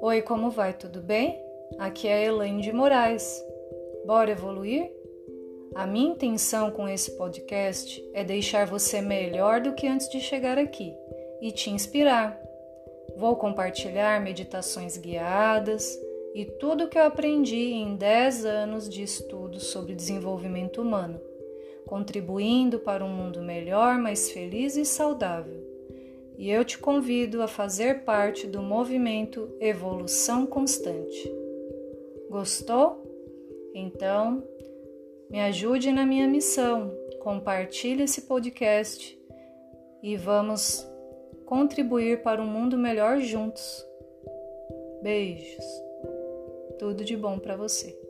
Oi, como vai? Tudo bem? Aqui é Elaine de Moraes. Bora evoluir? A minha intenção com esse podcast é deixar você melhor do que antes de chegar aqui e te inspirar. Vou compartilhar meditações guiadas e tudo o que eu aprendi em 10 anos de estudo sobre desenvolvimento humano contribuindo para um mundo melhor, mais feliz e saudável. E eu te convido a fazer parte do movimento Evolução Constante. Gostou? Então, me ajude na minha missão. Compartilhe esse podcast e vamos contribuir para um mundo melhor juntos. Beijos. Tudo de bom para você.